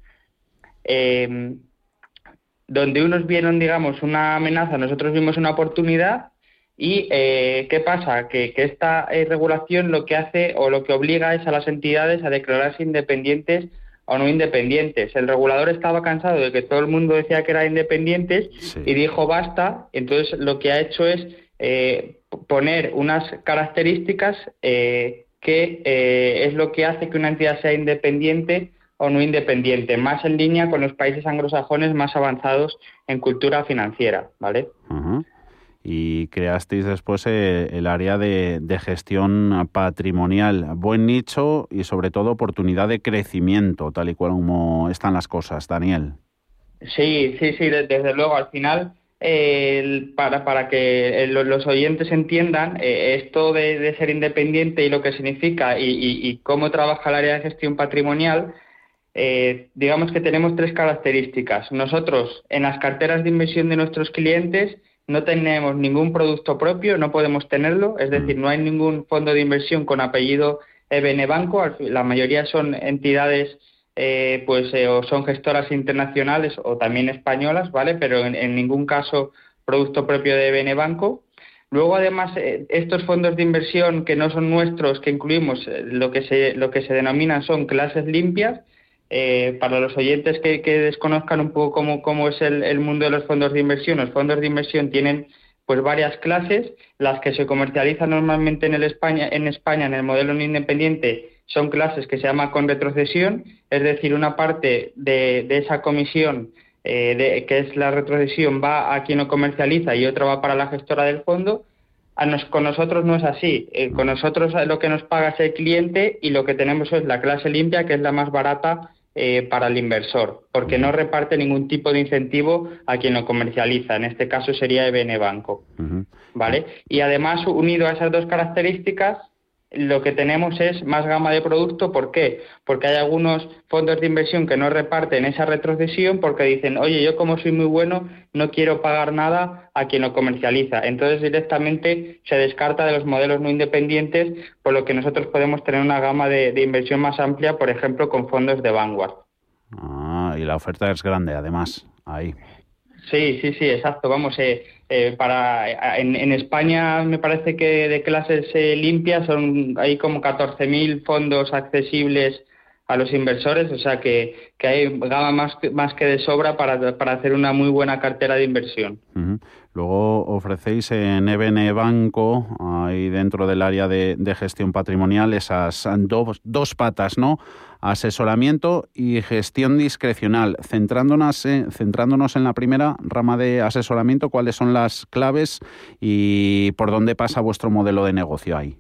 donde unos vieron, digamos, una amenaza, nosotros vimos una oportunidad y eh, ¿qué pasa? Que, esta eh, regulación lo que hace o lo que obliga es a las entidades a declararse independientes o no independientes. El regulador estaba cansado de que todo el mundo decía que eran independientes y dijo basta. Entonces lo que ha hecho es eh, poner unas características que es lo que hace que una entidad sea independiente o no independiente, más en línea con los países anglosajones más avanzados en cultura financiera, ¿vale? Y creasteis después eh, el área de, gestión patrimonial. Buen nicho y sobre todo oportunidad de crecimiento, tal y cual como están las cosas, Daniel. Sí, sí, sí, desde luego. Al final, para, para que los oyentes entiendan, eh, esto de, ser independiente y lo que significa y, cómo trabaja el área de gestión patrimonial, eh, digamos que tenemos tres características. Nosotros, en las carteras de inversión de nuestros clientes, no tenemos ningún producto propio, no podemos tenerlo, es decir, no hay ningún fondo de inversión con apellido EBN Banco, la mayoría son entidades eh, pues eh, o son gestoras internacionales o también españolas, ¿vale? Pero en, ningún caso producto propio de EBN Banco. Luego, además, estos fondos de inversión que no son nuestros, que incluimos, lo que se, lo que se denominan son clases limpias, eh, para los oyentes que, desconozcan un poco cómo, es el, mundo de los fondos de inversión, los fondos de inversión tienen pues varias clases, las que se comercializan normalmente en, el España, en España en el modelo independiente son clases que se llama con retrocesión, es decir, una parte de, esa comisión eh, que es la retrocesión va a quien lo comercializa y otra va para la gestora del fondo. con nosotros no es así. Eh, con nosotros lo que nos paga es el cliente y lo que tenemos es la clase limpia, que es la más barata eh, para el inversor, porque no reparte ningún tipo de incentivo a quien lo comercializa. En este caso sería EBN Banco. ¿Vale? Y además, unido a esas dos características, lo que tenemos es más gama de producto. ¿Por qué? Porque hay algunos fondos de inversión que no reparten esa retrocesión porque dicen, oye, yo como soy muy bueno, no quiero pagar nada a quien lo comercializa. Entonces directamente se descarta de los modelos no independientes, por lo que nosotros podemos tener una gama de, inversión más amplia, por ejemplo, con fondos de Vanguard. Ah, y la oferta es grande, además, ahí. Sí, sí, sí, exacto. Vamos, eh, eh, para en, España me parece que de clases eh, limpias son hay como 14.000 fondos accesibles a los inversores, o sea que, que hay gama más, más que de sobra para, para hacer una muy buena cartera de inversión. Luego ofrecéis en EBN Banco, ahí dentro del área de, gestión patrimonial, esas dos, dos patas, ¿no? asesoramiento y gestión discrecional. Centrándonos, centrándonos en la primera rama de asesoramiento, ¿cuáles son las claves y por dónde pasa vuestro modelo de negocio ahí?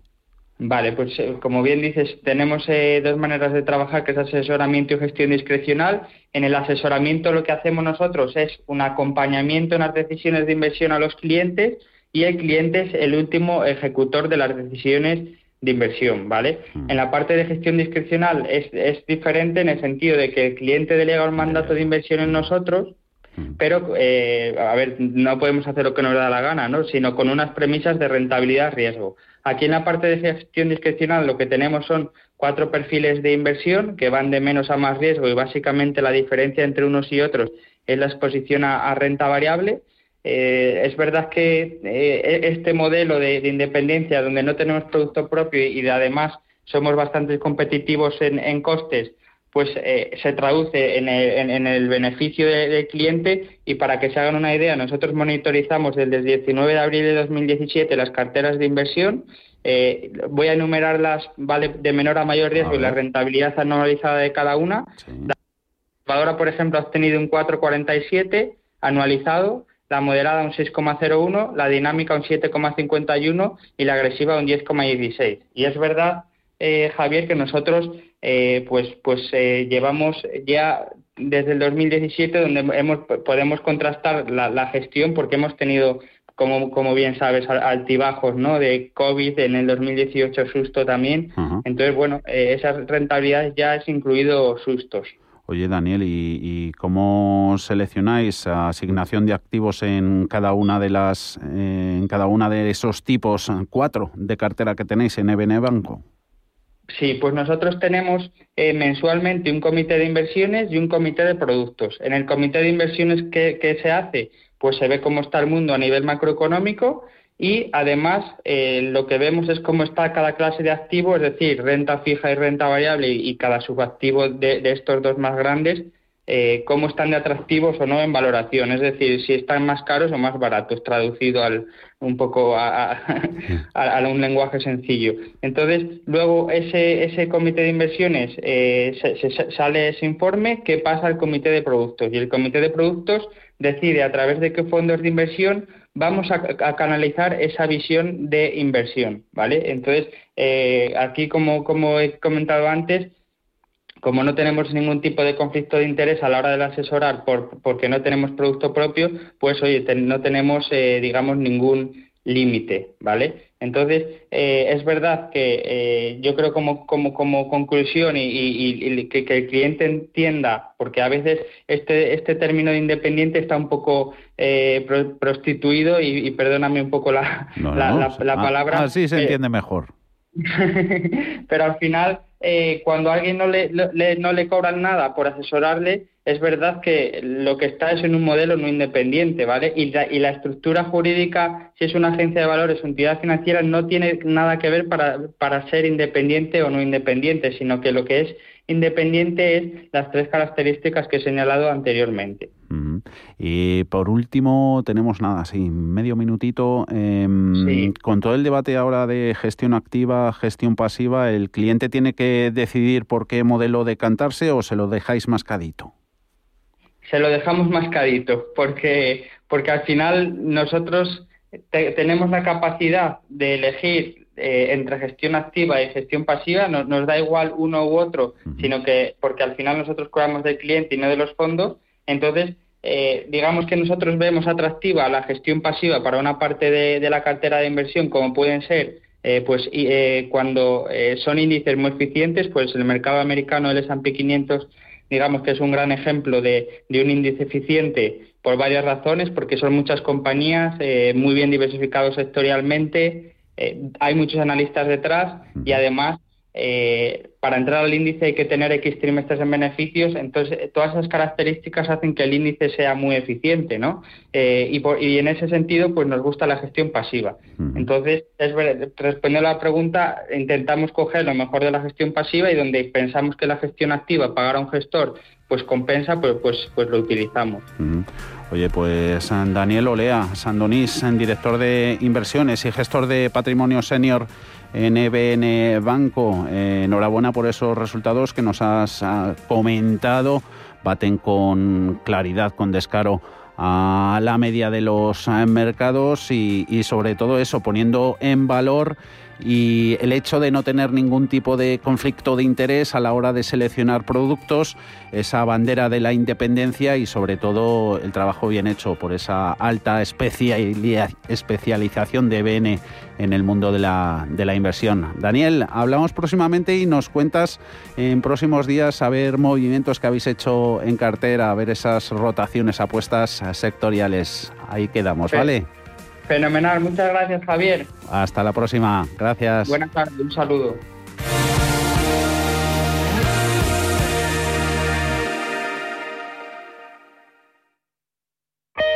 Vale, pues eh, como bien dices, tenemos eh, dos maneras de trabajar, que es asesoramiento y gestión discrecional. En el asesoramiento lo que hacemos nosotros es un acompañamiento en las decisiones de inversión a los clientes y el cliente es el último ejecutor de las decisiones de inversión, ¿vale? Mm. En la parte de gestión discrecional es, es, diferente en el sentido de que el cliente delega un mandato de inversión en nosotros, mm. pero, eh, a ver, no podemos hacer lo que nos da la gana, ¿no? Sino con unas premisas de rentabilidad-riesgo. Aquí en la parte de gestión discrecional lo que tenemos son cuatro perfiles de inversión que van de menos a más riesgo y básicamente la diferencia entre unos y otros es la exposición a renta variable. Eh, es verdad que eh, este modelo de, independencia, donde no tenemos producto propio y de, además somos bastante competitivos en, costes, pues eh, se traduce en el, beneficio del cliente y para que se hagan una idea, nosotros monitorizamos desde el 19 de abril de 2017 las carteras de inversión. voy a enumerarlas vale, de menor a mayor riesgo y la rentabilidad anualizada de cada una. La ahora, por ejemplo, ha obtenido un 4,47 anualizado la moderada un 6,01, la dinámica un 7,51 y la agresiva un 10,16. Y es verdad, eh, Javier, que nosotros eh, pues, pues eh, llevamos ya desde el 2017 donde hemos, podemos contrastar la, gestión porque hemos tenido como, como bien sabes, altibajos, ¿no? De COVID, en el 2018 susto también. Entonces, bueno, eh, esas rentabilidades ya es incluido sustos. Oye, Daniel, ¿y, cómo seleccionáis asignación de activos en cada una de las, eh, en cada una de esos tipos cuatro de cartera que tenéis en EBN Banco? Sí, pues nosotros tenemos eh, mensualmente un comité de inversiones y un comité de productos. En el comité de inversiones que, se hace, pues se ve cómo está el mundo a nivel macroeconómico y además eh, lo que vemos es cómo está cada clase de activo, es decir, renta fija y renta variable y, cada subactivo de, estos dos más grandes, eh, cómo están de atractivos o no en valoración, es decir, si están más caros o más baratos, traducido al, un poco a, a, un lenguaje sencillo. Entonces, luego ese, ese comité de inversiones eh, se, sale ese informe que pasa al comité de productos y el comité de productos decide a través de qué fondos de inversión vamos a, canalizar esa visión de inversión, ¿vale? Entonces, eh, aquí, como, como he comentado antes, como no tenemos ningún tipo de conflicto de interés a la hora de asesorar por, porque no tenemos producto propio, pues oye, no tenemos, eh, digamos, ningún límite, ¿vale? Entonces, eh, es verdad que eh, yo creo como, como, como conclusión y, que, el cliente entienda, porque a veces este, este término de independiente está un poco prostituido y, perdóname un poco la, la, palabra. Así se entiende mejor. Pero al final eh, cuando alguien no le, no le cobran nada por asesorarle, es verdad que lo que está es en un modelo no independiente, ¿vale? Y la, y la estructura jurídica, si es una agencia de valores o entidad financiera, no tiene nada que ver para, para ser independiente o no independiente, sino que lo que es independiente es las tres características que he señalado anteriormente. Y por último, tenemos nada, sí, medio minutito. Em, con todo el debate ahora de gestión activa, gestión pasiva, ¿el cliente tiene que decidir por qué modelo decantarse o se lo dejáis mascadito? Se lo dejamos mascadito, porque, porque al final nosotros tenemos la capacidad de elegir eh, entre gestión activa y gestión pasiva, no, nos da igual uno u otro, sino que porque al final nosotros cobramos del cliente y no de los fondos, entonces eh, digamos que nosotros vemos atractiva la gestión pasiva para una parte de, la cartera de inversión, como pueden ser eh, pues cuando son índices muy eficientes, pues el mercado americano, el S&P 500, digamos que es un gran ejemplo de, de un índice eficiente por varias razones, porque son muchas compañías muy bien diversificados sectorialmente, eh, hay muchos analistas detrás y además eh, para entrar al índice hay que tener X trimestres en beneficios, entonces eh, todas esas características hacen que el índice sea muy eficiente, ¿no? y, y, en ese sentido, pues nos gusta la gestión pasiva. Entonces, es respondiendo a la pregunta, intentamos coger lo mejor de la gestión pasiva y donde pensamos que la gestión activa, pagar a un gestor, pues compensa, pues, pues, pues lo utilizamos. Oye, pues Daniel Olea, Sandonís, director de inversiones y gestor de patrimonio senior en EBN Banco. Eh, enhorabuena por esos resultados que nos has ah, comentado. Baten con claridad, con descaro a la media de los eh, mercados y sobre todo eso, poniendo en valor y el hecho de no tener ningún tipo de conflicto de interés a la hora de seleccionar productos, esa bandera de la independencia y sobre todo el trabajo bien hecho por esa alta especialización de BN en el mundo de la, de la inversión. Daniel, hablamos próximamente y nos cuentas en próximos días a ver movimientos que habéis hecho en cartera, a ver esas rotaciones, apuestas sectoriales. Ahí quedamos, ¿vale? Fenomenal, muchas gracias Javier. Hasta la próxima, gracias. Buenas tardes, un saludo.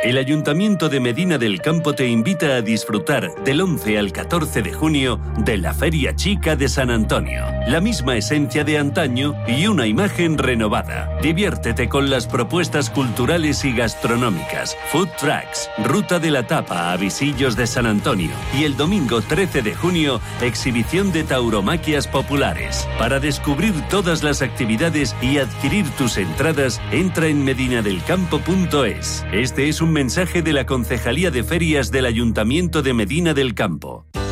El Ayuntamiento de Medina del Campo te invita a disfrutar del 11 al 14 de junio de la Feria Chica de San Antonio. La misma esencia de antaño y una imagen renovada. Diviértete con las propuestas culturales y gastronómicas, food trucks, ruta de la tapa a Visillos de San Antonio y el domingo 13 de junio, exhibición de tauromaquias populares. Para descubrir todas las actividades y adquirir tus entradas, entra en medinadelcampo.es. Este es un mensaje de la Concejalía de Ferias del Ayuntamiento de Medina del Campo.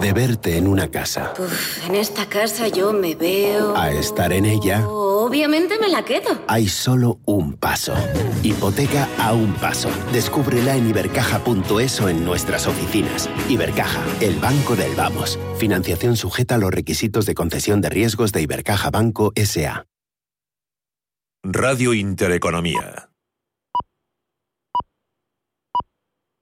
de verte en una casa. en esta casa yo me veo... A estar en ella... Obviamente me la quedo. Hay solo un paso. Hipoteca a un paso. Descúbrela en ibercaja.es o en nuestras oficinas. Ibercaja, el banco del vamos. Financiación sujeta a los requisitos de concesión de riesgos de Ibercaja Banco S.A. Radio Intereconomía.